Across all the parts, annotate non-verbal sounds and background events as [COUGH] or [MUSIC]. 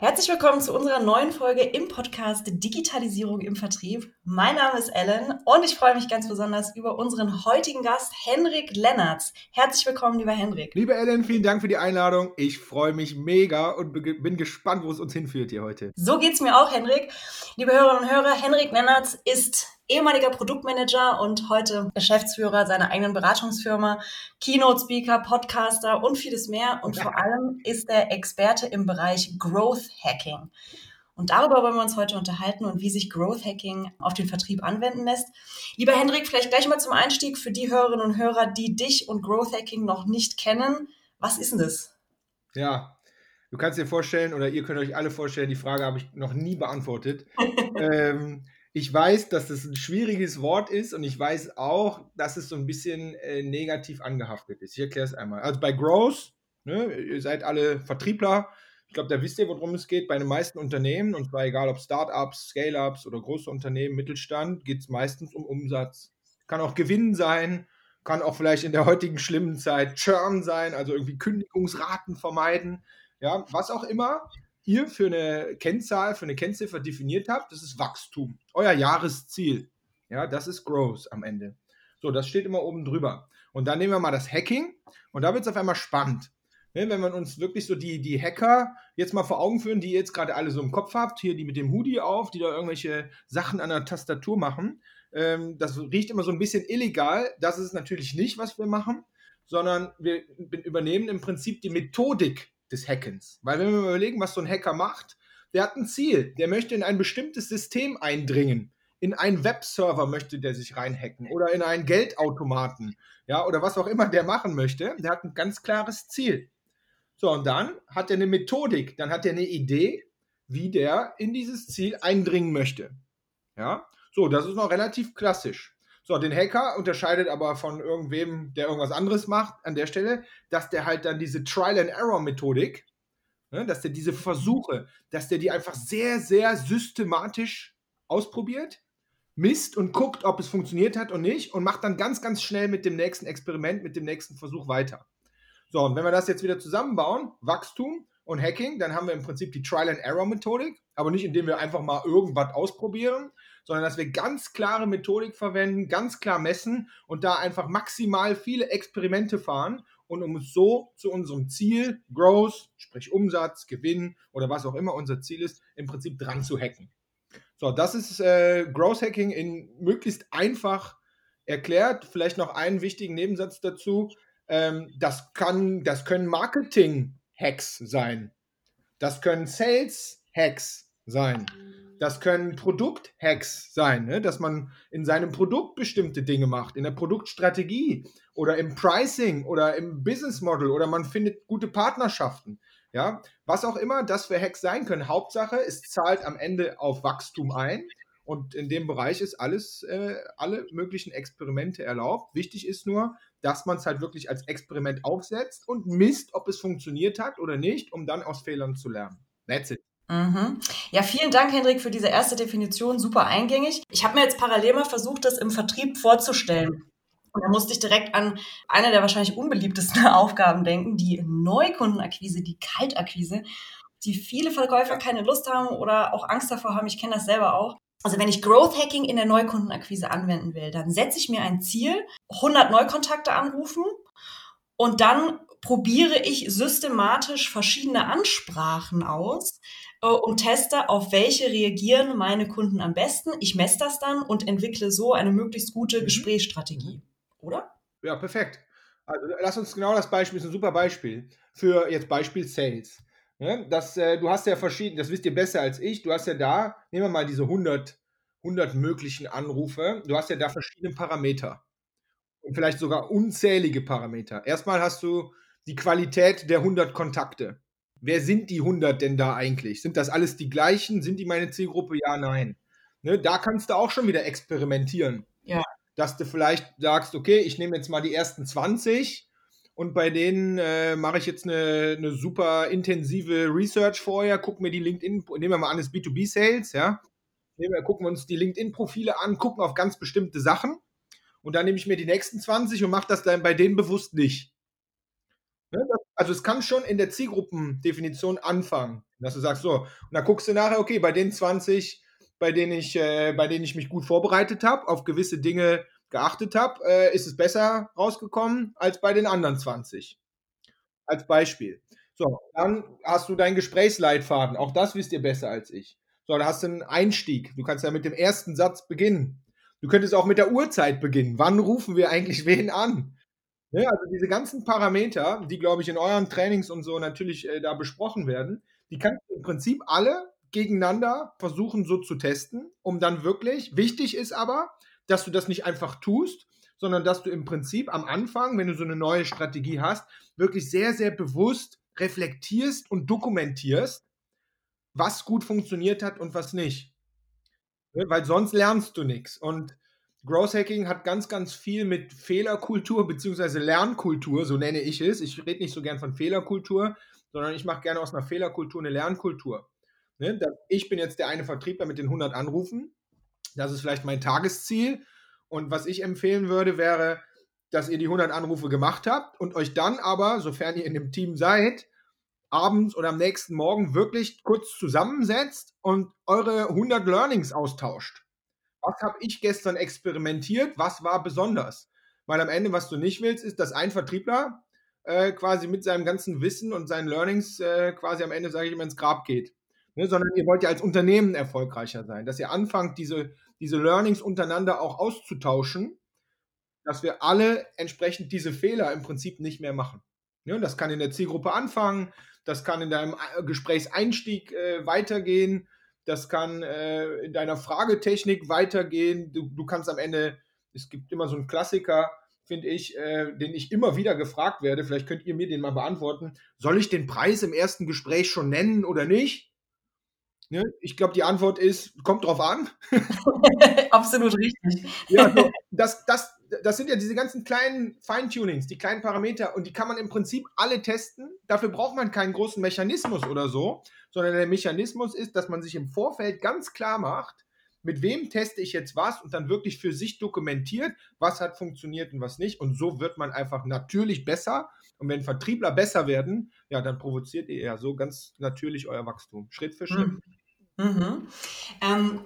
Herzlich willkommen zu unserer neuen Folge im Podcast Digitalisierung im Vertrieb. Mein Name ist Ellen und ich freue mich ganz besonders über unseren heutigen Gast, Henrik Lennertz. Herzlich willkommen, lieber Henrik. Liebe Ellen, vielen Dank für die Einladung. Ich freue mich mega und bin gespannt, wo es uns hinführt hier heute. So geht es mir auch, Henrik. Liebe Hörerinnen und Hörer, Henrik Lennertz ist ehemaliger Produktmanager und heute Geschäftsführer seiner eigenen Beratungsfirma, Keynote-Speaker, Podcaster und vieles mehr. Und vor allem ist er Experte im Bereich Growth Hacking. Und darüber wollen wir uns heute unterhalten und wie sich Growth Hacking auf den Vertrieb anwenden lässt. Lieber Hendrik, vielleicht gleich mal zum Einstieg für die Hörerinnen und Hörer, die dich und Growth Hacking noch nicht kennen. Was ist denn das? Ja, du kannst dir vorstellen oder ihr könnt euch alle vorstellen, die Frage habe ich noch nie beantwortet. [LAUGHS] ähm, ich weiß, dass das ein schwieriges Wort ist und ich weiß auch, dass es so ein bisschen äh, negativ angehaftet ist. Ich erkläre es einmal. Also bei Growth, ne, ihr seid alle Vertriebler. Ich glaube, da wisst ihr, worum es geht. Bei den meisten Unternehmen, und zwar egal ob Startups, Scale-Ups oder große Unternehmen, Mittelstand, geht es meistens um Umsatz. Kann auch Gewinn sein, kann auch vielleicht in der heutigen schlimmen Zeit Churn sein, also irgendwie Kündigungsraten vermeiden. Ja, was auch immer ihr für eine Kennzahl, für eine Kennziffer definiert habt, das ist Wachstum. Euer Jahresziel. Ja, das ist Growth am Ende. So, das steht immer oben drüber. Und dann nehmen wir mal das Hacking und da wird es auf einmal spannend. Ne, wenn wir uns wirklich so die, die Hacker jetzt mal vor Augen führen, die ihr jetzt gerade alle so im Kopf habt, hier die mit dem Hoodie auf, die da irgendwelche Sachen an der Tastatur machen, ähm, das riecht immer so ein bisschen illegal. Das ist natürlich nicht, was wir machen, sondern wir übernehmen im Prinzip die Methodik des Hackens. Weil wenn wir überlegen, was so ein Hacker macht, der hat ein Ziel, der möchte in ein bestimmtes System eindringen. In einen Webserver möchte der sich reinhacken oder in einen Geldautomaten, ja, oder was auch immer der machen möchte. Der hat ein ganz klares Ziel. So, und dann hat er eine Methodik, dann hat er eine Idee, wie der in dieses Ziel eindringen möchte. Ja, so, das ist noch relativ klassisch. So, den Hacker unterscheidet aber von irgendwem, der irgendwas anderes macht, an der Stelle, dass der halt dann diese Trial-and-Error-Methodik, ne, dass der diese Versuche, dass der die einfach sehr, sehr systematisch ausprobiert, misst und guckt, ob es funktioniert hat und nicht und macht dann ganz, ganz schnell mit dem nächsten Experiment, mit dem nächsten Versuch weiter. So, und wenn wir das jetzt wieder zusammenbauen, Wachstum und Hacking, dann haben wir im Prinzip die Trial-and-Error-Methodik, aber nicht indem wir einfach mal irgendwas ausprobieren, sondern dass wir ganz klare Methodik verwenden, ganz klar messen und da einfach maximal viele Experimente fahren und um so zu unserem Ziel, Growth, sprich Umsatz, Gewinn oder was auch immer unser Ziel ist, im Prinzip dran zu hacken. So, das ist äh, Growth Hacking in möglichst einfach erklärt. Vielleicht noch einen wichtigen Nebensatz dazu. Ähm, das, kann, das können Marketing-Hacks sein. Das können Sales-Hacks sein. Das können Produkt-Hacks sein, ne? dass man in seinem Produkt bestimmte Dinge macht, in der Produktstrategie oder im Pricing oder im Business Model oder man findet gute Partnerschaften. Ja, was auch immer das für Hacks sein können. Hauptsache, es zahlt am Ende auf Wachstum ein. Und in dem Bereich ist alles, äh, alle möglichen Experimente erlaubt. Wichtig ist nur, dass man es halt wirklich als Experiment aufsetzt und misst, ob es funktioniert hat oder nicht, um dann aus Fehlern zu lernen. That's it. Mhm. Ja, vielen Dank, Hendrik, für diese erste Definition. Super eingängig. Ich habe mir jetzt parallel mal versucht, das im Vertrieb vorzustellen. Und da musste ich direkt an eine der wahrscheinlich unbeliebtesten [LAUGHS] Aufgaben denken, die Neukundenakquise, die Kaltakquise, die viele Verkäufer keine Lust haben oder auch Angst davor haben. Ich kenne das selber auch. Also wenn ich Growth Hacking in der Neukundenakquise anwenden will, dann setze ich mir ein Ziel, 100 Neukontakte anrufen und dann probiere ich systematisch verschiedene Ansprachen aus, und teste, auf welche reagieren meine Kunden am besten. Ich messe das dann und entwickle so eine möglichst gute mhm. Gesprächsstrategie. Oder? Ja, perfekt. Also lass uns genau das Beispiel, das ist ein super Beispiel für jetzt Beispiel Sales. Ne? Das, äh, du hast ja verschiedene, das wisst ihr besser als ich, du hast ja da, nehmen wir mal diese 100, 100 möglichen Anrufe, du hast ja da verschiedene Parameter und vielleicht sogar unzählige Parameter. Erstmal hast du die Qualität der 100 Kontakte wer sind die 100 denn da eigentlich? Sind das alles die gleichen? Sind die meine Zielgruppe? Ja, nein. Ne, da kannst du auch schon wieder experimentieren. Ja. Dass du vielleicht sagst, okay, ich nehme jetzt mal die ersten 20 und bei denen äh, mache ich jetzt eine, eine, super intensive Research vorher, gucken mir die LinkedIn, nehmen wir mal an, das B2B-Sales, ja. Nehmen wir, gucken wir uns die LinkedIn-Profile an, gucken auf ganz bestimmte Sachen und dann nehme ich mir die nächsten 20 und mache das dann bei denen bewusst nicht. Ne, das also es kann schon in der Zielgruppendefinition anfangen, dass du sagst, so, und dann guckst du nachher, okay, bei den 20, bei denen ich, äh, bei denen ich mich gut vorbereitet habe, auf gewisse Dinge geachtet habe, äh, ist es besser rausgekommen als bei den anderen 20. Als Beispiel. So, dann hast du deinen Gesprächsleitfaden. Auch das wisst ihr besser als ich. So, da hast du einen Einstieg. Du kannst ja mit dem ersten Satz beginnen. Du könntest auch mit der Uhrzeit beginnen. Wann rufen wir eigentlich wen an? Ja, also diese ganzen Parameter, die, glaube ich, in euren Trainings und so natürlich äh, da besprochen werden, die kannst du im Prinzip alle gegeneinander versuchen so zu testen, um dann wirklich, wichtig ist aber, dass du das nicht einfach tust, sondern dass du im Prinzip am Anfang, wenn du so eine neue Strategie hast, wirklich sehr, sehr bewusst reflektierst und dokumentierst, was gut funktioniert hat und was nicht. Ne, weil sonst lernst du nichts. Und Growth Hacking hat ganz, ganz viel mit Fehlerkultur bzw. Lernkultur, so nenne ich es. Ich rede nicht so gern von Fehlerkultur, sondern ich mache gerne aus einer Fehlerkultur eine Lernkultur. Ne? Ich bin jetzt der eine Vertriebler mit den 100 Anrufen. Das ist vielleicht mein Tagesziel. Und was ich empfehlen würde, wäre, dass ihr die 100 Anrufe gemacht habt und euch dann aber, sofern ihr in dem Team seid, abends oder am nächsten Morgen wirklich kurz zusammensetzt und eure 100 Learnings austauscht. Was habe ich gestern experimentiert? Was war besonders? Weil am Ende, was du nicht willst, ist, dass ein Vertriebler äh, quasi mit seinem ganzen Wissen und seinen Learnings äh, quasi am Ende, sage ich immer, ins Grab geht. Ne? Sondern ihr wollt ja als Unternehmen erfolgreicher sein, dass ihr anfangt, diese, diese Learnings untereinander auch auszutauschen, dass wir alle entsprechend diese Fehler im Prinzip nicht mehr machen. Ne? Das kann in der Zielgruppe anfangen, das kann in deinem äh, Gesprächseinstieg äh, weitergehen, das kann äh, in deiner Fragetechnik weitergehen. Du, du kannst am Ende, es gibt immer so einen Klassiker, finde ich, äh, den ich immer wieder gefragt werde. Vielleicht könnt ihr mir den mal beantworten. Soll ich den Preis im ersten Gespräch schon nennen oder nicht? Ne? Ich glaube, die Antwort ist, kommt drauf an. [LAUGHS] Absolut richtig. Ja, so, das, das, das sind ja diese ganzen kleinen Feintunings, die kleinen Parameter und die kann man im Prinzip alle testen. Dafür braucht man keinen großen Mechanismus oder so, sondern der Mechanismus ist, dass man sich im Vorfeld ganz klar macht, mit wem teste ich jetzt was und dann wirklich für sich dokumentiert, was hat funktioniert und was nicht. Und so wird man einfach natürlich besser. Und wenn Vertriebler besser werden, ja, dann provoziert ihr ja so ganz natürlich euer Wachstum, Schritt für Schritt. Mhm. Mhm. Ähm,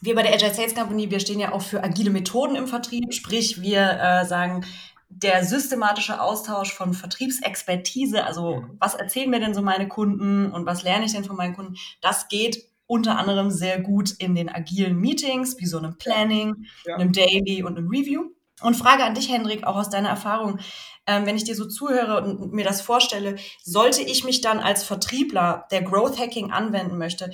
wir bei der Agile Sales Company, wir stehen ja auch für agile Methoden im Vertrieb, sprich wir äh, sagen, der systematische Austausch von Vertriebsexpertise, also mhm. was erzählen mir denn so meine Kunden und was lerne ich denn von meinen Kunden, das geht unter anderem sehr gut in den agilen Meetings, wie so einem Planning, ja. einem Daily und einem Review. Und Frage an dich, Hendrik, auch aus deiner Erfahrung, ähm, wenn ich dir so zuhöre und mir das vorstelle, sollte ich mich dann als Vertriebler, der Growth Hacking anwenden möchte,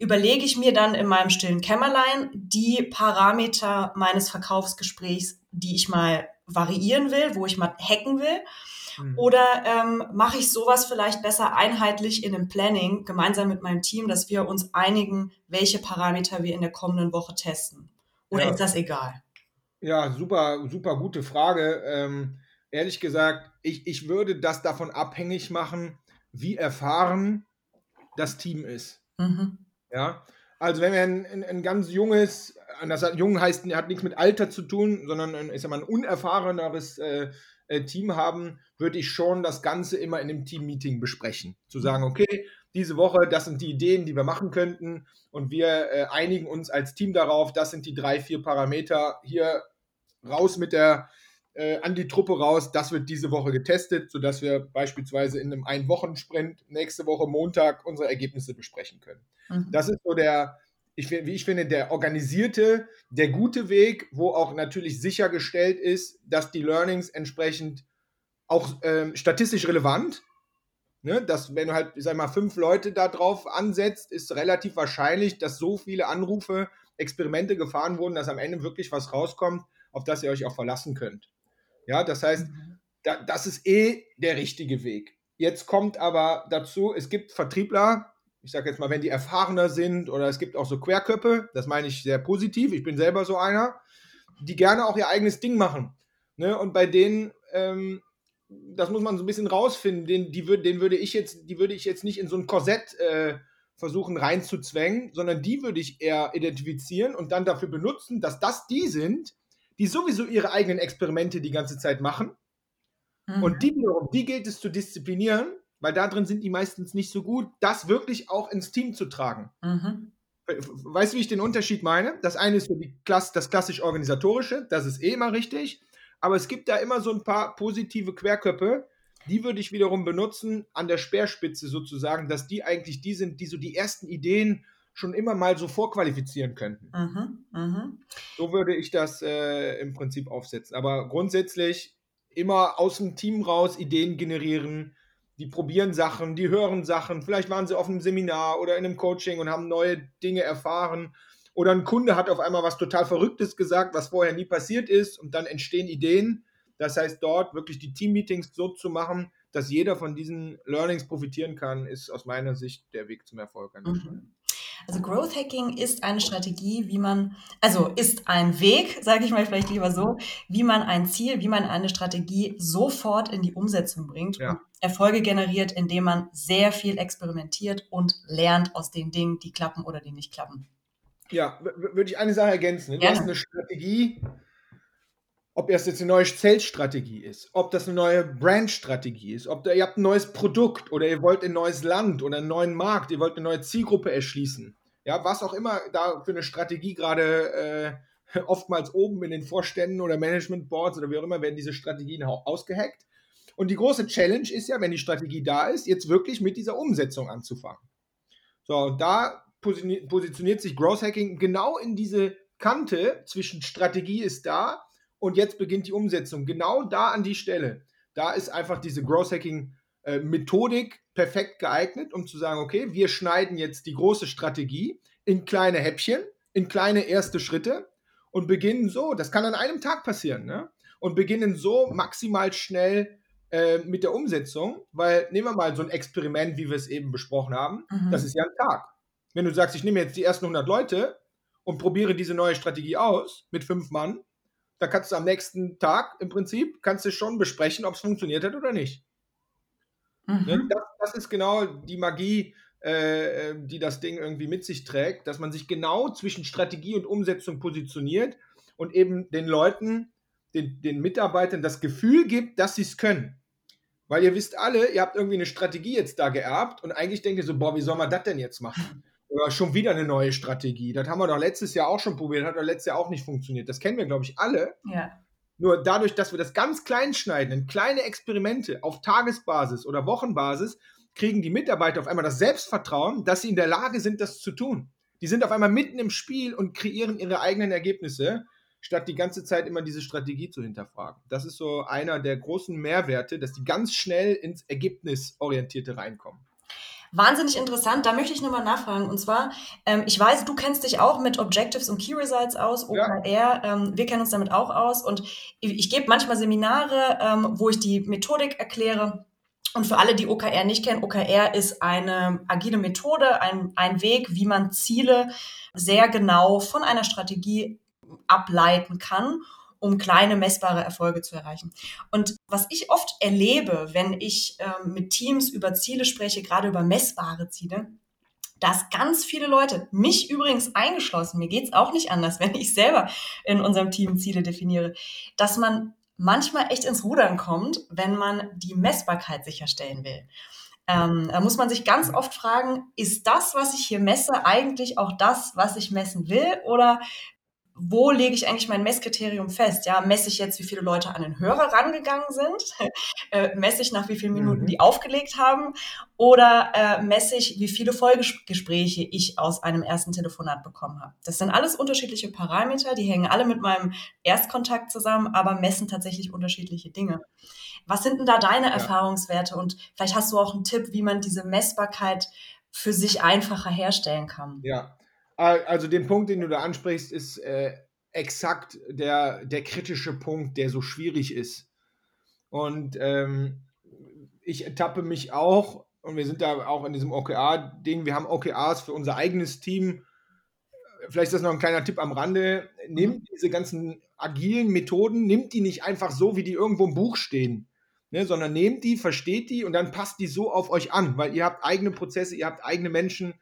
überlege ich mir dann in meinem stillen Kämmerlein die Parameter meines Verkaufsgesprächs, die ich mal variieren will, wo ich mal hacken will. Mhm. Oder ähm, mache ich sowas vielleicht besser einheitlich in einem Planning gemeinsam mit meinem Team, dass wir uns einigen, welche Parameter wir in der kommenden Woche testen? Oder ja. ist das egal? Ja, super, super gute Frage. Ähm, ehrlich gesagt, ich, ich würde das davon abhängig machen, wie erfahren das Team ist. Mhm. Ja, also wenn wir ein, ein, ein, ganz junges, das hat, jung heißt, hat nichts mit Alter zu tun, sondern ein, ist ja mal ein unerfahreneres äh, äh, Team haben, würde ich schon das Ganze immer in einem Team-Meeting besprechen. Zu sagen, okay, diese Woche, das sind die Ideen, die wir machen könnten und wir äh, einigen uns als Team darauf, das sind die drei, vier Parameter, hier raus mit der äh, an die Truppe raus. Das wird diese Woche getestet, sodass wir beispielsweise in einem Ein-Wochen-Sprint nächste Woche Montag unsere Ergebnisse besprechen können. Mhm. Das ist so der, ich, wie ich finde, der organisierte, der gute Weg, wo auch natürlich sichergestellt ist, dass die Learnings entsprechend auch ähm, statistisch relevant Ne, dass, wenn du halt, sag mal, fünf Leute da drauf ansetzt, ist relativ wahrscheinlich, dass so viele Anrufe, Experimente gefahren wurden, dass am Ende wirklich was rauskommt, auf das ihr euch auch verlassen könnt. Ja, das heißt, mhm. da, das ist eh der richtige Weg. Jetzt kommt aber dazu, es gibt Vertriebler, ich sage jetzt mal, wenn die erfahrener sind oder es gibt auch so Querköpfe, das meine ich sehr positiv, ich bin selber so einer, die gerne auch ihr eigenes Ding machen. Ne? Und bei denen, ähm, das muss man so ein bisschen rausfinden, den, die würd, den würde ich jetzt, die würde ich jetzt nicht in so ein Korsett äh, versuchen reinzuzwängen, sondern die würde ich eher identifizieren und dann dafür benutzen, dass das die sind, die sowieso ihre eigenen Experimente die ganze Zeit machen. Mhm. Und die wiederum, die gilt es zu disziplinieren, weil da drin sind die meistens nicht so gut, das wirklich auch ins Team zu tragen. Mhm. Weißt du, wie ich den Unterschied meine? Das eine ist so die Klass das klassisch organisatorische, das ist eh immer richtig. Aber es gibt da immer so ein paar positive Querköpfe, die würde ich wiederum benutzen an der Speerspitze sozusagen, dass die eigentlich die sind, die so die ersten Ideen schon immer mal so vorqualifizieren könnten. Mhm, mh. So würde ich das äh, im Prinzip aufsetzen. Aber grundsätzlich immer aus dem Team raus Ideen generieren, die probieren Sachen, die hören Sachen. Vielleicht waren sie auf einem Seminar oder in einem Coaching und haben neue Dinge erfahren. Oder ein Kunde hat auf einmal was total Verrücktes gesagt, was vorher nie passiert ist und dann entstehen Ideen. Das heißt, dort wirklich die Team-Meetings so zu machen, dass jeder von diesen Learnings profitieren kann, ist aus meiner Sicht der Weg zum Erfolg mhm. Also Growth Hacking ist eine Strategie, wie man, also ist ein Weg, [LAUGHS] sage ich mal vielleicht lieber so, wie man ein Ziel, wie man eine Strategie sofort in die Umsetzung bringt ja. und Erfolge generiert, indem man sehr viel experimentiert und lernt aus den Dingen, die klappen oder die nicht klappen. Ja, würde ich eine Sache ergänzen. Du hast eine Strategie, ob das jetzt eine neue Sales-Strategie ist, ob das eine neue Brand-Strategie ist, ob da, ihr habt ein neues Produkt oder ihr wollt ein neues Land oder einen neuen Markt, ihr wollt eine neue Zielgruppe erschließen. Ja, was auch immer da für eine Strategie gerade äh, [LAUGHS] oftmals oben in den Vorständen oder Management-Boards oder wie auch immer werden diese Strategien ausgehackt. Und die große Challenge ist ja, wenn die Strategie da ist, jetzt wirklich mit dieser Umsetzung anzufangen. So, da positioniert sich Growth Hacking genau in diese Kante zwischen Strategie ist da und jetzt beginnt die Umsetzung. Genau da an die Stelle. Da ist einfach diese Growth Hacking äh, Methodik perfekt geeignet, um zu sagen, okay, wir schneiden jetzt die große Strategie in kleine Häppchen, in kleine erste Schritte und beginnen so, das kann an einem Tag passieren, ne? Und beginnen so maximal schnell äh, mit der Umsetzung, weil nehmen wir mal so ein Experiment, wie wir es eben besprochen haben, mhm. das ist ja ein Tag. Wenn du sagst, ich nehme jetzt die ersten 100 Leute und probiere diese neue Strategie aus mit fünf Mann, da kannst du am nächsten Tag im Prinzip, kannst du schon besprechen, ob es funktioniert hat oder nicht. Mhm. Ne, das, das, ist genau die Magie, äh, die das Ding irgendwie mit sich trägt, dass man sich genau zwischen Strategie und Umsetzung positioniert und eben den Leuten, den, den Mitarbeitern das Gefühl gibt, dass sie es können. Weil ihr wisst alle, ihr habt irgendwie eine Strategie jetzt da geerbt und eigentlich denkt ihr so, boah, wie soll man das denn jetzt machen? [LAUGHS] Oder schon wieder eine neue Strategie. Das haben wir doch letztes Jahr auch schon probiert, hat doch letztes Jahr auch nicht funktioniert. Das kennen wir, glaube ich, alle. Ja. Nur dadurch, dass wir das ganz klein schneiden, in kleine Experimente auf Tagesbasis oder Wochenbasis, kriegen die Mitarbeiter auf einmal das Selbstvertrauen, dass sie in der Lage sind, das zu tun. Die sind auf einmal mitten im Spiel und kreieren ihre eigenen Ergebnisse, statt die ganze Zeit immer diese Strategie zu hinterfragen. Das ist so einer der großen Mehrwerte, dass die ganz schnell ins Ergebnisorientierte reinkommen. Wahnsinnig interessant. Da möchte ich nochmal nachfragen. Und zwar, ähm, ich weiß, du kennst dich auch mit Objectives und Key Results aus, OKR. Ja. Ähm, wir kennen uns damit auch aus. Und ich, ich gebe manchmal Seminare, ähm, wo ich die Methodik erkläre. Und für alle, die OKR nicht kennen, OKR ist eine agile Methode, ein, ein Weg, wie man Ziele sehr genau von einer Strategie ableiten kann um kleine messbare Erfolge zu erreichen. Und was ich oft erlebe, wenn ich ähm, mit Teams über Ziele spreche, gerade über messbare Ziele, dass ganz viele Leute, mich übrigens eingeschlossen, mir geht's auch nicht anders, [LAUGHS] wenn ich selber in unserem Team Ziele definiere, dass man manchmal echt ins Rudern kommt, wenn man die Messbarkeit sicherstellen will. Ähm, da muss man sich ganz oft fragen, ist das, was ich hier messe, eigentlich auch das, was ich messen will? Oder wo lege ich eigentlich mein Messkriterium fest? Ja, messe ich jetzt, wie viele Leute an den Hörer rangegangen sind? [LAUGHS] äh, messe ich nach wie vielen Minuten mhm. die aufgelegt haben? Oder äh, messe ich, wie viele Folgegespräche ich aus einem ersten Telefonat bekommen habe? Das sind alles unterschiedliche Parameter, die hängen alle mit meinem Erstkontakt zusammen, aber messen tatsächlich unterschiedliche Dinge. Was sind denn da deine ja. Erfahrungswerte? Und vielleicht hast du auch einen Tipp, wie man diese Messbarkeit für sich einfacher herstellen kann. Ja, also den Punkt, den du da ansprichst, ist äh, exakt der, der kritische Punkt, der so schwierig ist. Und ähm, ich ertappe mich auch, und wir sind da auch in diesem OKR-Ding, wir haben OKRs für unser eigenes Team. Vielleicht ist das noch ein kleiner Tipp am Rande. Nehmt mhm. diese ganzen agilen Methoden, nimmt die nicht einfach so, wie die irgendwo im Buch stehen. Ne, sondern nehmt die, versteht die und dann passt die so auf euch an, weil ihr habt eigene Prozesse, ihr habt eigene Menschen,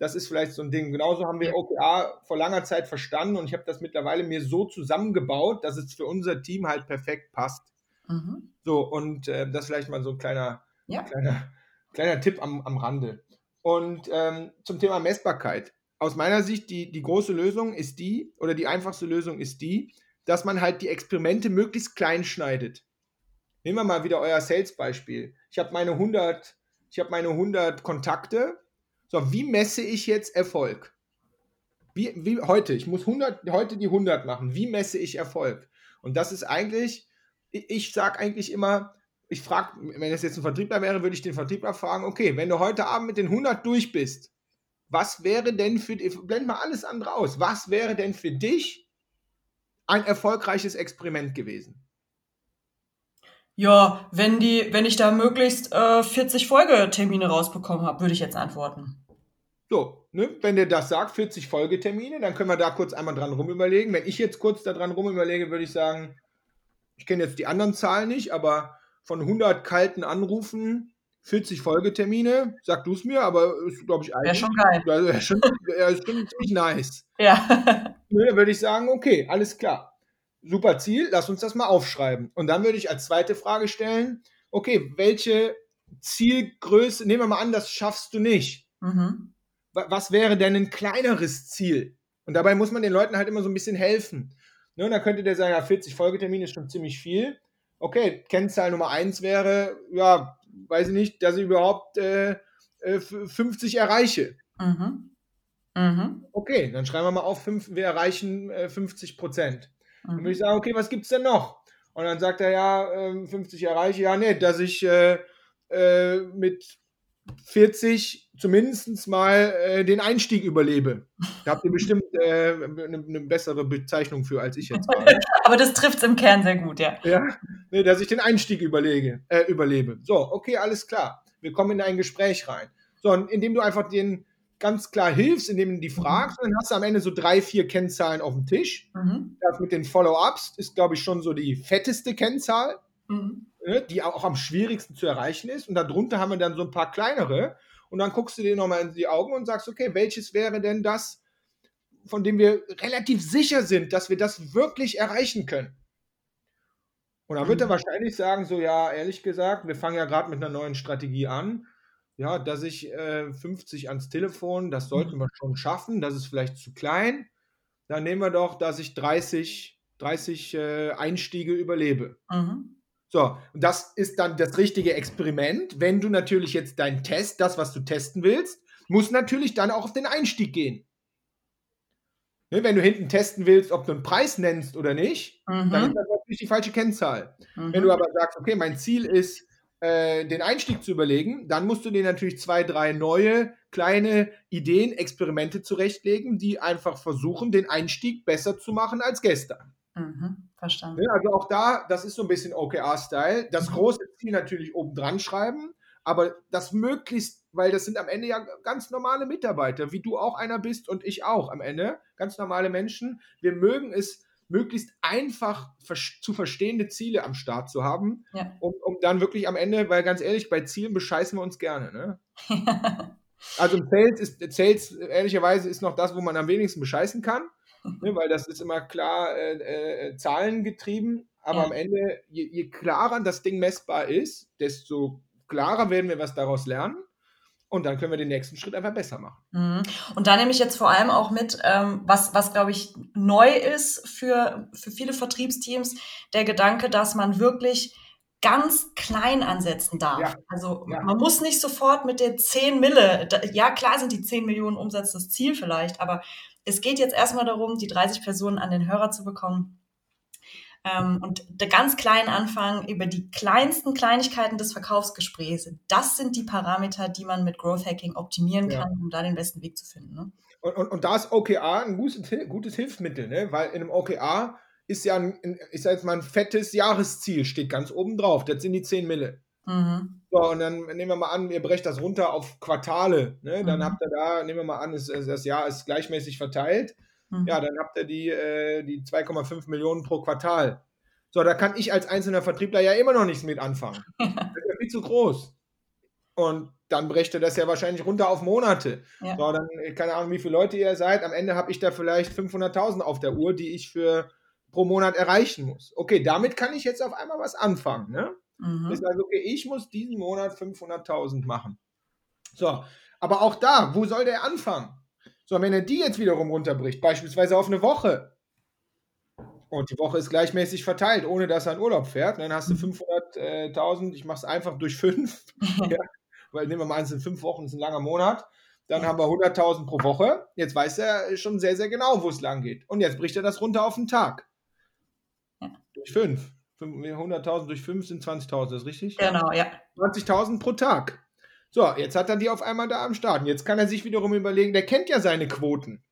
das ist vielleicht so ein Ding. Genauso haben wir OKR vor langer Zeit verstanden und ich habe das mittlerweile mir so zusammengebaut, dass es für unser Team halt perfekt passt. Mhm. So, und äh, das vielleicht mal so ein kleiner, ja. kleiner, kleiner Tipp am, am Rande. Und ähm, zum Thema Messbarkeit. Aus meiner Sicht, die, die große Lösung ist die, oder die einfachste Lösung ist die, dass man halt die Experimente möglichst klein schneidet. Nehmen wir mal wieder euer Sales-Beispiel. Ich habe meine 100, ich habe meine 100 Kontakte. So, wie messe ich jetzt Erfolg? Wie, wie heute, ich muss 100, heute die 100 machen. Wie messe ich Erfolg? Und das ist eigentlich, ich sage eigentlich immer, ich frage, wenn es jetzt ein Vertriebler wäre, würde ich den Vertriebler fragen, okay, wenn du heute Abend mit den 100 durch bist, was wäre denn für, blend mal alles andere aus, was wäre denn für dich ein erfolgreiches Experiment gewesen? Ja, wenn die, wenn ich da möglichst äh, 40 Folgetermine rausbekommen habe, würde ich jetzt antworten. So, ne, wenn der das sagt, 40 Folgetermine, dann können wir da kurz einmal dran rum überlegen. Wenn ich jetzt kurz da dran rum überlege, würde ich sagen, ich kenne jetzt die anderen Zahlen nicht, aber von 100 kalten Anrufen 40 Folgetermine, sag du es mir, aber ist, glaube ich, eigentlich. Wäre schon geil. Wäre schon, wär schon ziemlich nice. Ja. [LAUGHS] Ne, dann würde ich sagen, okay, alles klar. Super Ziel, lass uns das mal aufschreiben. Und dann würde ich als zweite Frage stellen, okay, welche Zielgröße, nehmen wir mal an, das schaffst du nicht. Mhm. Was wäre denn ein kleineres Ziel? Und dabei muss man den Leuten halt immer so ein bisschen helfen. Ne, und dann könnte der sagen, ja, 40 Folgetermine ist schon ziemlich viel. Okay, Kennzahl Nummer eins wäre, ja, weiß ich nicht, dass ich überhaupt äh, 50 äh, erreiche. Mhm. Mhm. Okay, dann schreiben wir mal auf, fünf, wir erreichen äh, 50 Prozent. Mhm. Dann würde ich sagen, okay, was gibt es denn noch? Und dann sagt er, ja, äh, 50 erreiche, ja, nee, dass ich äh, äh mit 40 zumindest mal äh, den Einstieg überlebe. Da habt ihr bestimmt äh, eine, eine, bessere Bezeichnung für als ich jetzt. Habe. [LAUGHS] Aber das trifft es im Kern sehr gut, ja. Ja, nee, dass ich den Einstieg überlege, äh, überlebe. So, okay, alles klar. Wir kommen in ein Gespräch rein. So, und indem du einfach den ganz klar hilfst, indem du die fragst, dann hast du am Ende so drei, vier Kennzahlen auf dem Tisch. Mhm. Das mit den Follow-ups ist, glaube ich, schon so die fetteste Kennzahl. Mhm. Ne, die auch am schwierigsten zu erreichen ist. Und darunter haben wir dann so ein paar kleinere. Und dann guckst du dir nochmal in die Augen und sagst, okay, welches wäre denn das, von dem wir relativ sicher sind, dass wir das wirklich erreichen können? Und dann wird er mhm. wahrscheinlich sagen, so ja, ehrlich gesagt, wir fangen ja gerade mit einer neuen Strategie an. Ja, dass ich äh, 50 ans Telefon, das sollten mhm. wir schon schaffen, das ist vielleicht zu klein. Dann nehmen wir doch, dass ich 30, 30 äh, Einstiege überlebe. Mhm. So, und das ist dann das richtige Experiment. Wenn du natürlich jetzt deinen Test, das, was du testen willst, muss natürlich dann auch auf den Einstieg gehen. Ne, wenn du hinten testen willst, ob du einen Preis nennst oder nicht, mhm. dann ist das natürlich die falsche Kennzahl. Mhm. Wenn du aber sagst, okay, mein Ziel ist, äh, den Einstieg zu überlegen, dann musst du dir natürlich zwei, drei neue kleine Ideen, Experimente zurechtlegen, die einfach versuchen, den Einstieg besser zu machen als gestern. Mhm. Verstanden. Ja, also auch da, das ist so ein bisschen OKR-Style. Das mhm. große Ziel natürlich oben dran schreiben, aber das möglichst, weil das sind am Ende ja ganz normale Mitarbeiter, wie du auch einer bist und ich auch am Ende, ganz normale Menschen. Wir mögen es möglichst einfach zu verstehende Ziele am Start zu haben, ja. um, um, dann wirklich am Ende, weil ganz ehrlich, bei Zielen bescheißen wir uns gerne. Ne? [LAUGHS] also Sales ist, Sales ehrlicherweise ist noch das, wo man am wenigsten bescheißen kann ne, weil das ist immer klar äh, äh, zahlengetrieben. Aber ja. am Ende, je, je, klarer das Ding messbar ist, desto klarer werden wir was daraus lernen. Und dann können wir den nächsten Schritt einfach besser machen. Mhm. Und da nehme ich jetzt vor allem auch mit, ähm, was, was glaube ich neu ist für, für viele Vertriebsteams, der Gedanke, dass man wirklich ganz klein ansetzen darf. Ja. Also ja. man muss nicht sofort mit der 10 Mille, ja klar sind die 10 Millionen Umsatz das Ziel vielleicht, aber es geht jetzt erstmal darum, die 30 Personen an den Hörer zu bekommen. Ähm, und der ganz kleinen Anfang über die kleinsten Kleinigkeiten des Verkaufsgesprächs. Das sind die Parameter, die man mit Growth Hacking optimieren kann, ja. um da den besten Weg zu finden. Ne? Und, und, und da ist OKR ein gutes, gutes Hilfsmittel, ne? weil in einem OKR ist ja ein, ist jetzt mal ein fettes Jahresziel, steht ganz oben drauf. Das sind die 10 Mille. Mhm. So, und dann nehmen wir mal an, ihr brecht das runter auf Quartale. Ne? Dann mhm. habt ihr da, nehmen wir mal an, ist, das Jahr ist gleichmäßig verteilt. Mhm. Ja, dann habt ihr die, äh, die 2,5 Millionen pro Quartal. So, da kann ich als einzelner Vertriebler ja immer noch nichts mit anfangen. [LAUGHS] das ist ja viel zu groß. Und dann brecht ihr das ja wahrscheinlich runter auf Monate. Ja. So, dann, keine Ahnung, wie viele Leute ihr seid. Am Ende habe ich da vielleicht 500.000 auf der Uhr, die ich für pro Monat erreichen muss. Okay, damit kann ich jetzt auf einmal was anfangen. Ne? Mhm. Ich sage, okay, ich muss diesen Monat 500.000 machen. So, aber auch da, wo soll der anfangen? So, wenn er die jetzt wiederum runterbricht, beispielsweise auf eine Woche, und die Woche ist gleichmäßig verteilt, ohne dass er in Urlaub fährt, dann hast du 500.000, mhm. ich mache es einfach durch fünf, [LAUGHS] ja, weil nehmen wir mal an, es sind fünf Wochen, ist ein langer Monat, dann haben wir 100.000 pro Woche. Jetzt weiß er schon sehr, sehr genau, wo es lang geht. Und jetzt bricht er das runter auf den Tag. Durch fünf. 100.000 durch fünf sind 20.000, ist richtig? Genau, ja. 20.000 pro Tag. So, jetzt hat er die auf einmal da am Start. Und jetzt kann er sich wiederum überlegen, der kennt ja seine Quoten.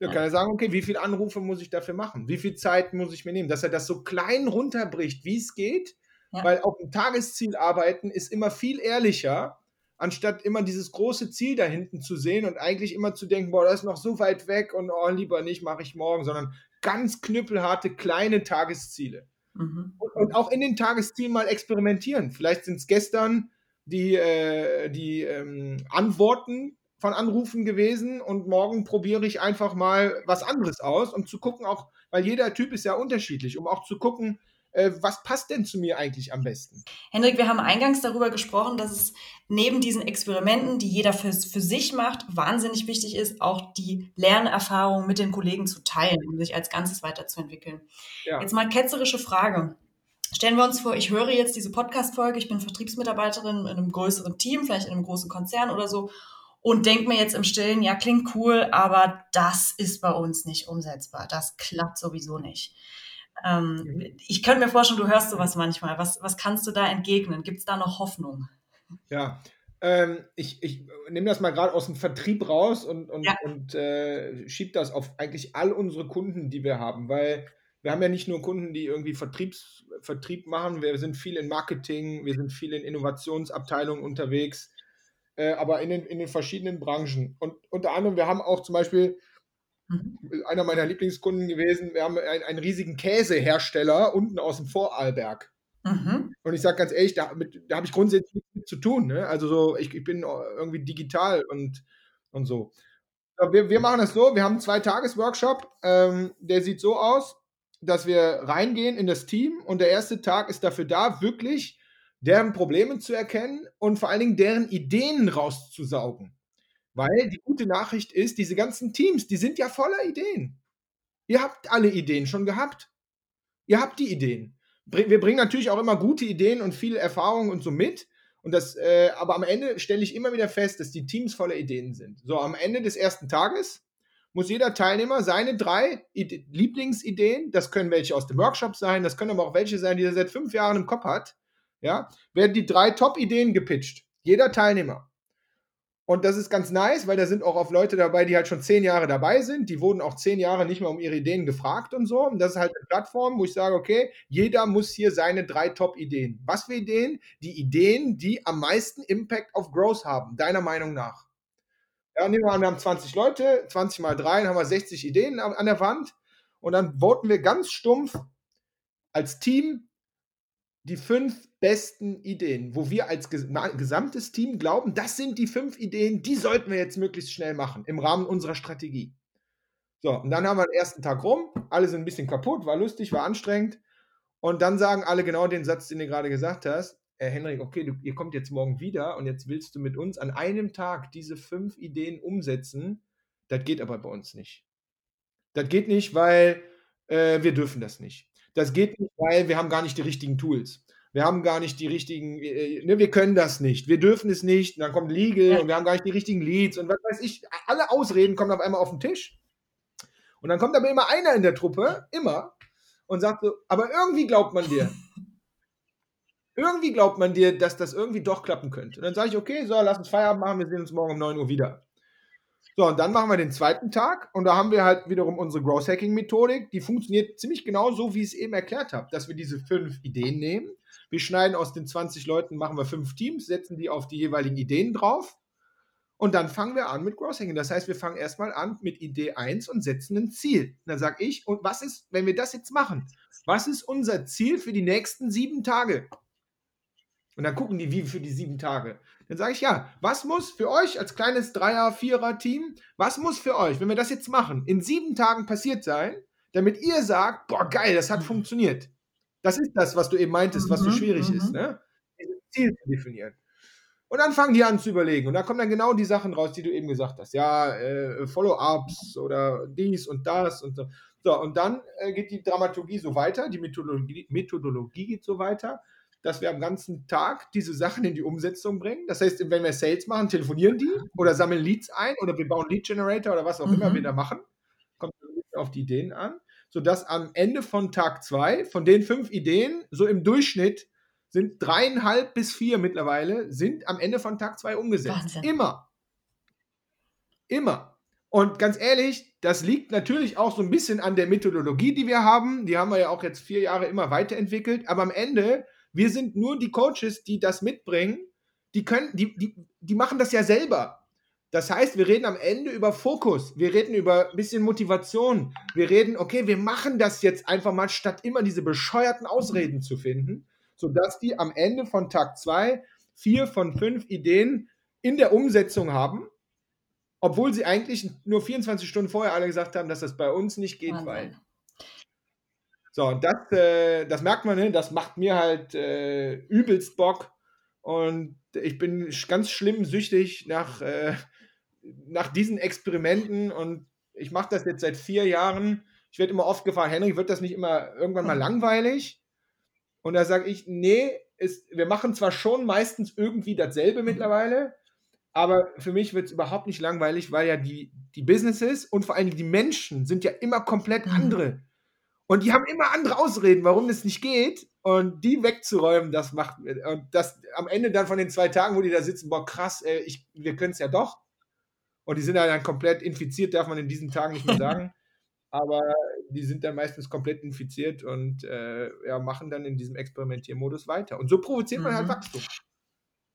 Da kann er sagen, okay, wie viele Anrufe muss ich dafür machen? Wie viel Zeit muss ich mir nehmen? Dass er das so klein runterbricht, wie es geht. Ja. Weil auf dem Tagesziel arbeiten ist immer viel ehrlicher, anstatt immer dieses große Ziel da hinten zu sehen und eigentlich immer zu denken, boah, das ist noch so weit weg und oh, lieber nicht, mache ich morgen, sondern ganz knüppelharte kleine Tagesziele. Mhm. Und, auch in den Tageszielen mal experimentieren. Vielleicht sind es gestern die, äh, die ähm, Antworten von Anrufen gewesen und morgen probiere ich einfach mal was anderes aus, um zu gucken, auch, weil jeder Typ ist ja unterschiedlich, um auch zu gucken, was passt denn zu mir eigentlich am besten? Hendrik, wir haben eingangs darüber gesprochen, dass es neben diesen Experimenten, die jeder für, für sich macht, wahnsinnig wichtig ist, auch die Lernerfahrung mit den Kollegen zu teilen, um sich als Ganzes weiterzuentwickeln. Ja. Jetzt mal ketzerische Frage. Stellen wir uns vor, ich höre jetzt diese Podcast-Folge, ich bin Vertriebsmitarbeiterin in einem größeren Team, vielleicht in einem großen Konzern oder so und denke mir jetzt im Stillen, ja, klingt cool, aber das ist bei uns nicht umsetzbar. Das klappt sowieso nicht. Ähm, mhm. Ich könnte mir vorstellen, du hörst sowas manchmal. Was, was kannst du da entgegnen? Gibt es da noch Hoffnung? Ja, ähm, ich, ich nehme das mal gerade aus dem Vertrieb raus und, und, ja. und äh, schiebe das auf eigentlich all unsere Kunden, die wir haben, weil wir haben ja nicht nur Kunden, die irgendwie Vertriebs, Vertrieb machen, wir sind viel in Marketing, wir sind viel in Innovationsabteilungen unterwegs, äh, aber in den, in den verschiedenen Branchen. Und unter anderem, wir haben auch zum Beispiel Mhm. Einer meiner Lieblingskunden gewesen. Wir haben einen, einen riesigen Käsehersteller unten aus dem Vorarlberg. Mhm. Und ich sage ganz ehrlich, da, da habe ich grundsätzlich nichts mit zu tun. Ne? Also so, ich, ich, bin irgendwie digital und, und so. Wir, wir machen das so, wir haben einen Zwei-Tages-Workshop, ähm, der sieht so aus, dass wir reingehen in das Team und der erste Tag ist dafür da, wirklich deren Probleme zu erkennen und vor allen Dingen deren Ideen rauszusaugen. Weil die gute Nachricht ist, diese ganzen Teams, die sind ja voller Ideen. Ihr habt alle Ideen schon gehabt. Ihr habt die Ideen. Wir bringen natürlich auch immer gute Ideen und viel Erfahrung und so mit. Und das, äh, aber am Ende stelle ich immer wieder fest, dass die Teams voller Ideen sind. So, am Ende des ersten Tages muss jeder Teilnehmer seine drei Ide Lieblingsideen, das können welche aus dem Workshop sein, das können aber auch welche sein, die er seit fünf Jahren im Kopf hat, ja, werden die drei Top-Ideen gepitcht. Jeder Teilnehmer. Und das ist ganz nice, weil da sind auch auf Leute dabei, die halt schon zehn Jahre dabei sind. Die wurden auch zehn Jahre nicht mehr um ihre Ideen gefragt und so. Und das ist halt eine Plattform, wo ich sage, okay, jeder muss hier seine drei Top-Ideen. Was für Ideen? Die Ideen, die am meisten Impact auf Growth haben, deiner Meinung nach. Ja, nehmen wir an, wir haben 20 Leute, 20 mal 3, dann haben wir 60 Ideen an der Wand. Und dann voten wir ganz stumpf als Team die fünf besten Ideen, wo wir als gesamtes Team glauben, das sind die fünf Ideen, die sollten wir jetzt möglichst schnell machen im Rahmen unserer Strategie. So, und dann haben wir den ersten Tag rum, alle sind ein bisschen kaputt, war lustig, war anstrengend. Und dann sagen alle genau den Satz, den du gerade gesagt hast. Äh, Henrik, okay, du, ihr kommt jetzt morgen wieder und jetzt willst du mit uns an einem Tag diese fünf Ideen umsetzen. Das geht aber bei uns nicht. Das geht nicht, weil äh, wir dürfen das nicht. Das geht nicht, weil wir haben gar nicht die richtigen Tools. Wir haben gar nicht die richtigen, äh, ne, wir können das nicht, wir dürfen es nicht, und dann kommt Legal und wir haben gar nicht die richtigen Leads und was weiß ich, alle Ausreden kommen auf einmal auf den Tisch. Und dann kommt aber immer einer in der Truppe, immer, und sagt so, aber irgendwie glaubt man dir. [LAUGHS] irgendwie glaubt man dir, dass das irgendwie doch klappen könnte. Und dann sage ich, okay, so, lass uns Feierabend machen, wir sehen uns morgen um 9 Uhr wieder. So, und dann machen wir den zweiten Tag und da haben wir halt wiederum unsere Growth Hacking Methodik. Die funktioniert ziemlich genau so, wie ich es eben erklärt habe, dass wir diese fünf Ideen nehmen. Wir schneiden aus den 20 Leuten, machen wir fünf Teams, setzen die auf die jeweiligen Ideen drauf und dann fangen wir an mit Growth Hacking. Das heißt, wir fangen erstmal an mit Idee 1 und setzen ein Ziel. Und dann sage ich, und was ist, wenn wir das jetzt machen? Was ist unser Ziel für die nächsten sieben Tage? Und dann gucken die, wie für die sieben Tage. Dann sage ich, ja, was muss für euch als kleines Dreier-, Vierer-Team, was muss für euch, wenn wir das jetzt machen, in sieben Tagen passiert sein, damit ihr sagt, boah, geil, das hat mhm. funktioniert. Das ist das, was du eben meintest, was so mhm, schwierig mhm. ist, ne? Ziel zu definieren. Und dann fangen die an zu überlegen. Und da kommen dann genau die Sachen raus, die du eben gesagt hast. Ja, äh, Follow-ups oder dies und das und so. So, und dann äh, geht die Dramaturgie so weiter, die Methodologie, Methodologie geht so weiter, dass wir am ganzen Tag diese Sachen in die Umsetzung bringen. Das heißt, wenn wir Sales machen, telefonieren die oder sammeln Leads ein oder wir bauen Lead Generator oder was auch mhm. immer wir da machen. Kommt auf die Ideen an, sodass am Ende von Tag zwei von den fünf Ideen so im Durchschnitt sind dreieinhalb bis vier mittlerweile, sind am Ende von Tag zwei umgesetzt. Wahnsinn. Immer. Immer. Und ganz ehrlich, das liegt natürlich auch so ein bisschen an der Methodologie, die wir haben. Die haben wir ja auch jetzt vier Jahre immer weiterentwickelt. Aber am Ende, wir sind nur die Coaches, die das mitbringen. Die können, die, die, die machen das ja selber. Das heißt, wir reden am Ende über Fokus, wir reden über ein bisschen Motivation, wir reden, okay, wir machen das jetzt einfach mal, statt immer diese bescheuerten Ausreden zu finden sodass die am Ende von Tag zwei vier von fünf Ideen in der Umsetzung haben, obwohl sie eigentlich nur 24 Stunden vorher alle gesagt haben, dass das bei uns nicht geht, Wahnsinn. weil. So, das, äh, das merkt man, ne? das macht mir halt äh, übelst Bock. Und ich bin ganz schlimm süchtig nach, äh, nach diesen Experimenten und ich mache das jetzt seit vier Jahren. Ich werde immer oft gefragt, Henry, wird das nicht immer irgendwann mal [LAUGHS] langweilig? Und da sage ich, nee, ist, wir machen zwar schon meistens irgendwie dasselbe mhm. mittlerweile, aber für mich wird es überhaupt nicht langweilig, weil ja die, die Businesses und vor allem die Menschen sind ja immer komplett mhm. andere. Und die haben immer andere Ausreden, warum das nicht geht. Und die wegzuräumen, das macht und das am Ende dann von den zwei Tagen, wo die da sitzen, boah, krass, ey, ich, wir können es ja doch. Und die sind dann komplett infiziert, darf man in diesen Tagen nicht mehr [LAUGHS] sagen. Aber die sind dann meistens komplett infiziert und äh, ja, machen dann in diesem Experimentiermodus weiter. Und so provoziert man halt mhm. halt Wachstum.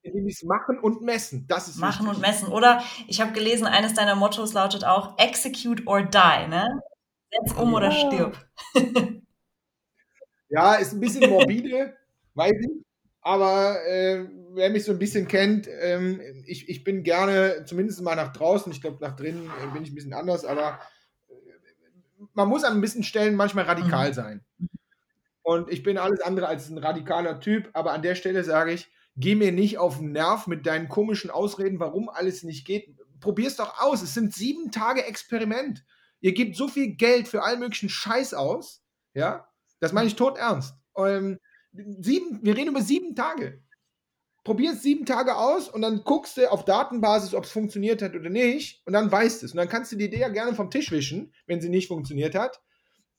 Indem sie es machen und messen. Das ist Machen wichtig. und messen. Oder ich habe gelesen, eines deiner Mottos lautet auch Execute or die, ne? Setz um ja. oder stirb. [LAUGHS] ja, ist ein bisschen morbide, [LAUGHS] weiß ich. Aber äh, wer mich so ein bisschen kennt, ähm, ich, ich bin gerne, zumindest mal nach draußen, ich glaube, nach drinnen äh, bin ich ein bisschen anders, aber man muss an ein bisschen Stellen manchmal radikal mhm. sein. Und ich bin alles andere als ein radikaler Typ, aber an der Stelle sage ich, geh mir nicht auf den Nerv mit deinen komischen Ausreden, warum alles nicht geht. Probier es doch aus. Es sind sieben Tage Experiment. Ihr gebt so viel Geld für allen möglichen Scheiß aus. Ja, das meine ich tot ernst. Ähm, sieben, wir reden über sieben Tage probier es sieben Tage aus und dann guckst du auf Datenbasis, ob es funktioniert hat oder nicht und dann weißt es. Und dann kannst du die Idee ja gerne vom Tisch wischen, wenn sie nicht funktioniert hat.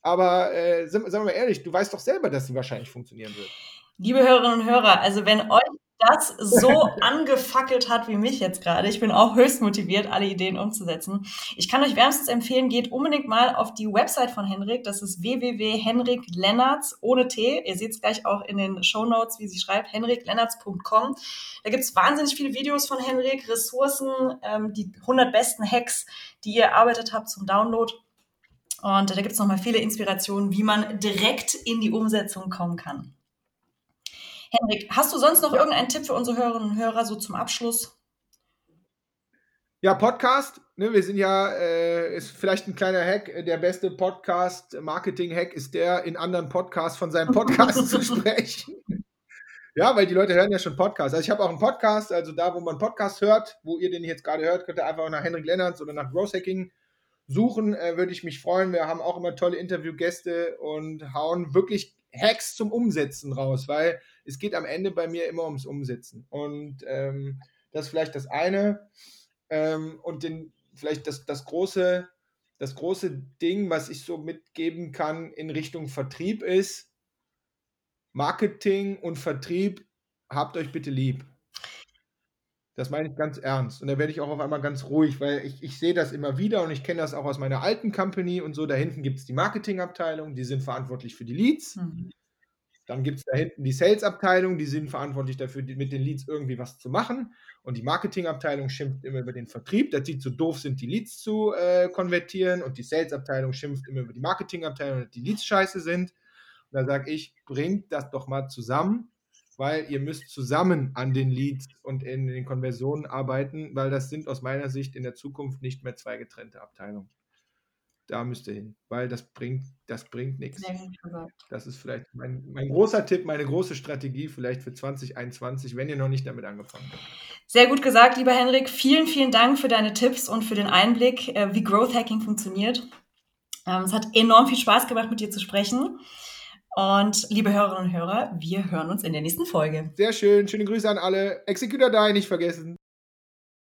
Aber äh, sagen wir mal ehrlich, du weißt doch selber, dass sie wahrscheinlich funktionieren wird. Liebe Hörerinnen und Hörer, also wenn euch das so [LAUGHS] angefackelt hat wie mich jetzt gerade. Ich bin auch höchst motiviert, alle Ideen umzusetzen. Ich kann euch wärmstens empfehlen, geht unbedingt mal auf die Website von Henrik. Das ist www.henriklennartz ohne T. Ihr seht es gleich auch in den Show Notes, wie sie schreibt, henriklennartz.com. Da gibt es wahnsinnig viele Videos von Henrik, Ressourcen, ähm, die 100 besten Hacks, die ihr erarbeitet habt zum Download. Und da gibt es nochmal viele Inspirationen, wie man direkt in die Umsetzung kommen kann. Henrik, hast du sonst noch ja. irgendeinen Tipp für unsere Hörerinnen und Hörer so zum Abschluss? Ja, Podcast. Ne, wir sind ja, äh, ist vielleicht ein kleiner Hack. Der beste Podcast-Marketing-Hack ist der, in anderen Podcasts von seinem Podcast zu [LAUGHS] sprechen. Ja, weil die Leute hören ja schon Podcasts. Also ich habe auch einen Podcast, also da, wo man Podcast hört, wo ihr den jetzt gerade hört, könnt ihr einfach nach Henrik Lennartz oder nach Growth Hacking suchen, äh, würde ich mich freuen. Wir haben auch immer tolle Interviewgäste und hauen wirklich Hacks zum Umsetzen raus, weil es geht am Ende bei mir immer ums Umsetzen. Und ähm, das ist vielleicht das eine. Ähm, und den, vielleicht das, das, große, das große Ding, was ich so mitgeben kann in Richtung Vertrieb ist, Marketing und Vertrieb, habt euch bitte lieb. Das meine ich ganz ernst. Und da werde ich auch auf einmal ganz ruhig, weil ich, ich sehe das immer wieder und ich kenne das auch aus meiner alten Company und so. Da hinten gibt es die Marketingabteilung, die sind verantwortlich für die Leads. Mhm. Dann gibt es da hinten die Sales-Abteilung, die sind verantwortlich dafür, die, mit den Leads irgendwie was zu machen. Und die Marketingabteilung schimpft immer über den Vertrieb. Das sieht so doof sind, die Leads zu äh, konvertieren. Und die Sales-Abteilung schimpft immer über die Marketingabteilung, dass die Leads scheiße sind. Und da sage ich, bringt das doch mal zusammen weil ihr müsst zusammen an den Leads und in den Konversionen arbeiten, weil das sind aus meiner Sicht in der Zukunft nicht mehr zwei getrennte Abteilungen. Da müsst ihr hin, weil das bringt, das bringt nichts. Das ist vielleicht mein, mein großer Tipp, meine große Strategie vielleicht für 2021, wenn ihr noch nicht damit angefangen habt. Sehr gut gesagt, lieber Henrik. Vielen, vielen Dank für deine Tipps und für den Einblick, äh, wie Growth Hacking funktioniert. Ähm, es hat enorm viel Spaß gemacht, mit dir zu sprechen. Und liebe Hörerinnen und Hörer, wir hören uns in der nächsten Folge. Sehr schön. Schöne Grüße an alle. Executor Die nicht vergessen.